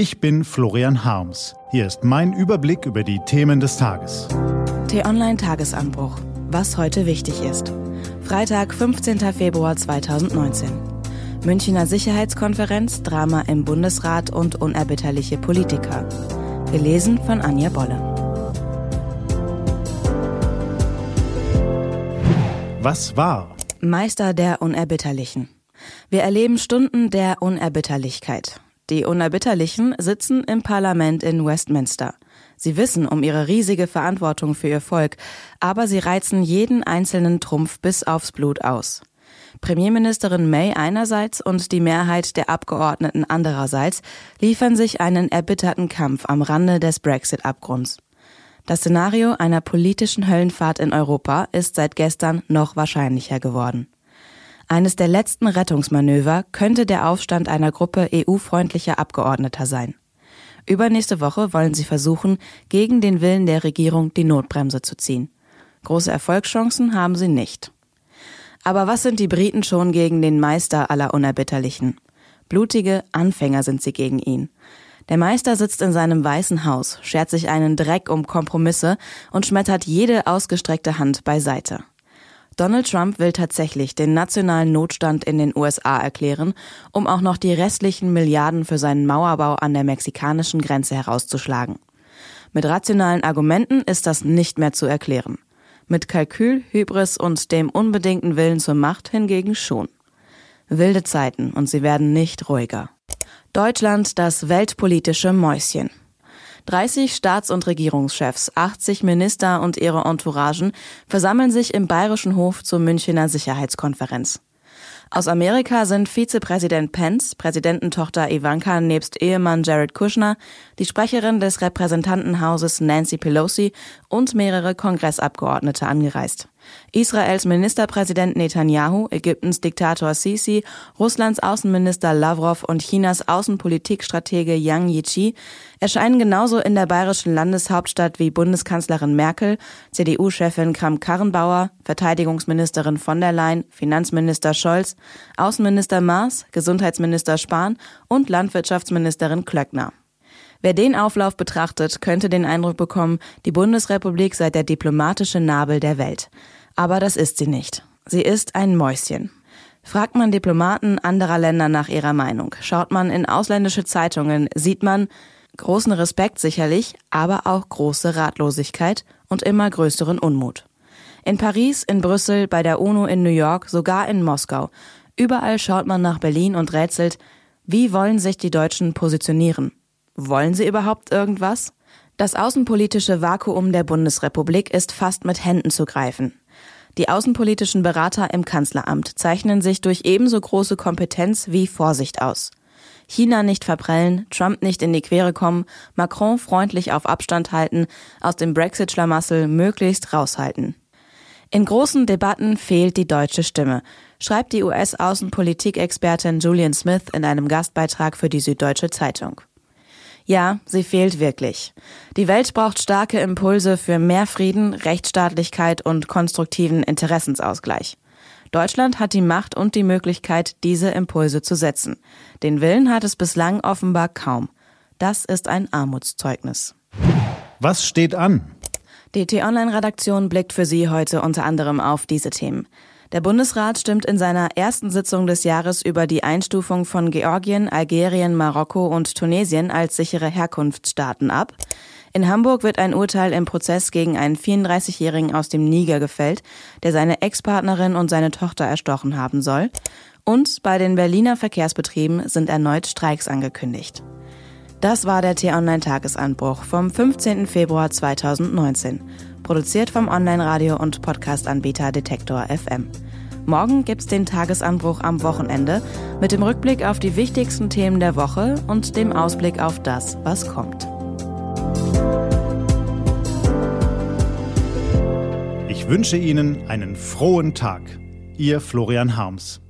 Ich bin Florian Harms. Hier ist mein Überblick über die Themen des Tages. T-Online Tagesanbruch. Was heute wichtig ist. Freitag, 15. Februar 2019. Münchner Sicherheitskonferenz, Drama im Bundesrat und unerbitterliche Politiker. Gelesen von Anja Bolle. Was war? Meister der Unerbitterlichen. Wir erleben Stunden der Unerbitterlichkeit. Die Unerbitterlichen sitzen im Parlament in Westminster. Sie wissen um ihre riesige Verantwortung für ihr Volk, aber sie reizen jeden einzelnen Trumpf bis aufs Blut aus. Premierministerin May einerseits und die Mehrheit der Abgeordneten andererseits liefern sich einen erbitterten Kampf am Rande des Brexit-Abgrunds. Das Szenario einer politischen Höllenfahrt in Europa ist seit gestern noch wahrscheinlicher geworden. Eines der letzten Rettungsmanöver könnte der Aufstand einer Gruppe EU-freundlicher Abgeordneter sein. Übernächste Woche wollen sie versuchen, gegen den Willen der Regierung die Notbremse zu ziehen. Große Erfolgschancen haben sie nicht. Aber was sind die Briten schon gegen den Meister aller Unerbitterlichen? Blutige Anfänger sind sie gegen ihn. Der Meister sitzt in seinem weißen Haus, schert sich einen Dreck um Kompromisse und schmettert jede ausgestreckte Hand beiseite. Donald Trump will tatsächlich den nationalen Notstand in den USA erklären, um auch noch die restlichen Milliarden für seinen Mauerbau an der mexikanischen Grenze herauszuschlagen. Mit rationalen Argumenten ist das nicht mehr zu erklären. Mit Kalkül, Hybris und dem unbedingten Willen zur Macht hingegen schon. Wilde Zeiten und sie werden nicht ruhiger. Deutschland das weltpolitische Mäuschen. 30 Staats- und Regierungschefs, 80 Minister und ihre Entouragen versammeln sich im Bayerischen Hof zur Münchener Sicherheitskonferenz. Aus Amerika sind Vizepräsident Pence, Präsidententochter Ivanka nebst Ehemann Jared Kushner, die Sprecherin des Repräsentantenhauses Nancy Pelosi und mehrere Kongressabgeordnete angereist. Israels Ministerpräsident Netanyahu, Ägyptens Diktator Sisi, Russlands Außenminister Lavrov und Chinas Außenpolitikstratege Yang Yichi erscheinen genauso in der bayerischen Landeshauptstadt wie Bundeskanzlerin Merkel, CDU-Chefin Kramp-Karrenbauer, Verteidigungsministerin von der Leyen, Finanzminister Scholz, Außenminister Maas, Gesundheitsminister Spahn und Landwirtschaftsministerin Klöckner. Wer den Auflauf betrachtet, könnte den Eindruck bekommen, die Bundesrepublik sei der diplomatische Nabel der Welt. Aber das ist sie nicht. Sie ist ein Mäuschen. Fragt man Diplomaten anderer Länder nach ihrer Meinung, schaut man in ausländische Zeitungen, sieht man großen Respekt sicherlich, aber auch große Ratlosigkeit und immer größeren Unmut. In Paris, in Brüssel, bei der UNO in New York, sogar in Moskau. Überall schaut man nach Berlin und rätselt, wie wollen sich die Deutschen positionieren? Wollen sie überhaupt irgendwas? Das außenpolitische Vakuum der Bundesrepublik ist fast mit Händen zu greifen. Die außenpolitischen Berater im Kanzleramt zeichnen sich durch ebenso große Kompetenz wie Vorsicht aus. China nicht verprellen, Trump nicht in die Quere kommen, Macron freundlich auf Abstand halten, aus dem Brexit-Schlamassel möglichst raushalten. In großen Debatten fehlt die deutsche Stimme, schreibt die US-Außenpolitikexpertin Julian Smith in einem Gastbeitrag für die Süddeutsche Zeitung. Ja, sie fehlt wirklich. Die Welt braucht starke Impulse für mehr Frieden, Rechtsstaatlichkeit und konstruktiven Interessensausgleich. Deutschland hat die Macht und die Möglichkeit, diese Impulse zu setzen. Den Willen hat es bislang offenbar kaum. Das ist ein Armutszeugnis. Was steht an? Die T-Online-Redaktion blickt für Sie heute unter anderem auf diese Themen. Der Bundesrat stimmt in seiner ersten Sitzung des Jahres über die Einstufung von Georgien, Algerien, Marokko und Tunesien als sichere Herkunftsstaaten ab. In Hamburg wird ein Urteil im Prozess gegen einen 34-Jährigen aus dem Niger gefällt, der seine Ex-Partnerin und seine Tochter erstochen haben soll. Und bei den Berliner Verkehrsbetrieben sind erneut Streiks angekündigt. Das war der T-Online-Tagesanbruch vom 15. Februar 2019 produziert vom Online-Radio- und Podcast-Anbieter Detektor FM. Morgen gibt's den Tagesanbruch am Wochenende mit dem Rückblick auf die wichtigsten Themen der Woche und dem Ausblick auf das, was kommt. Ich wünsche Ihnen einen frohen Tag. Ihr Florian Harms.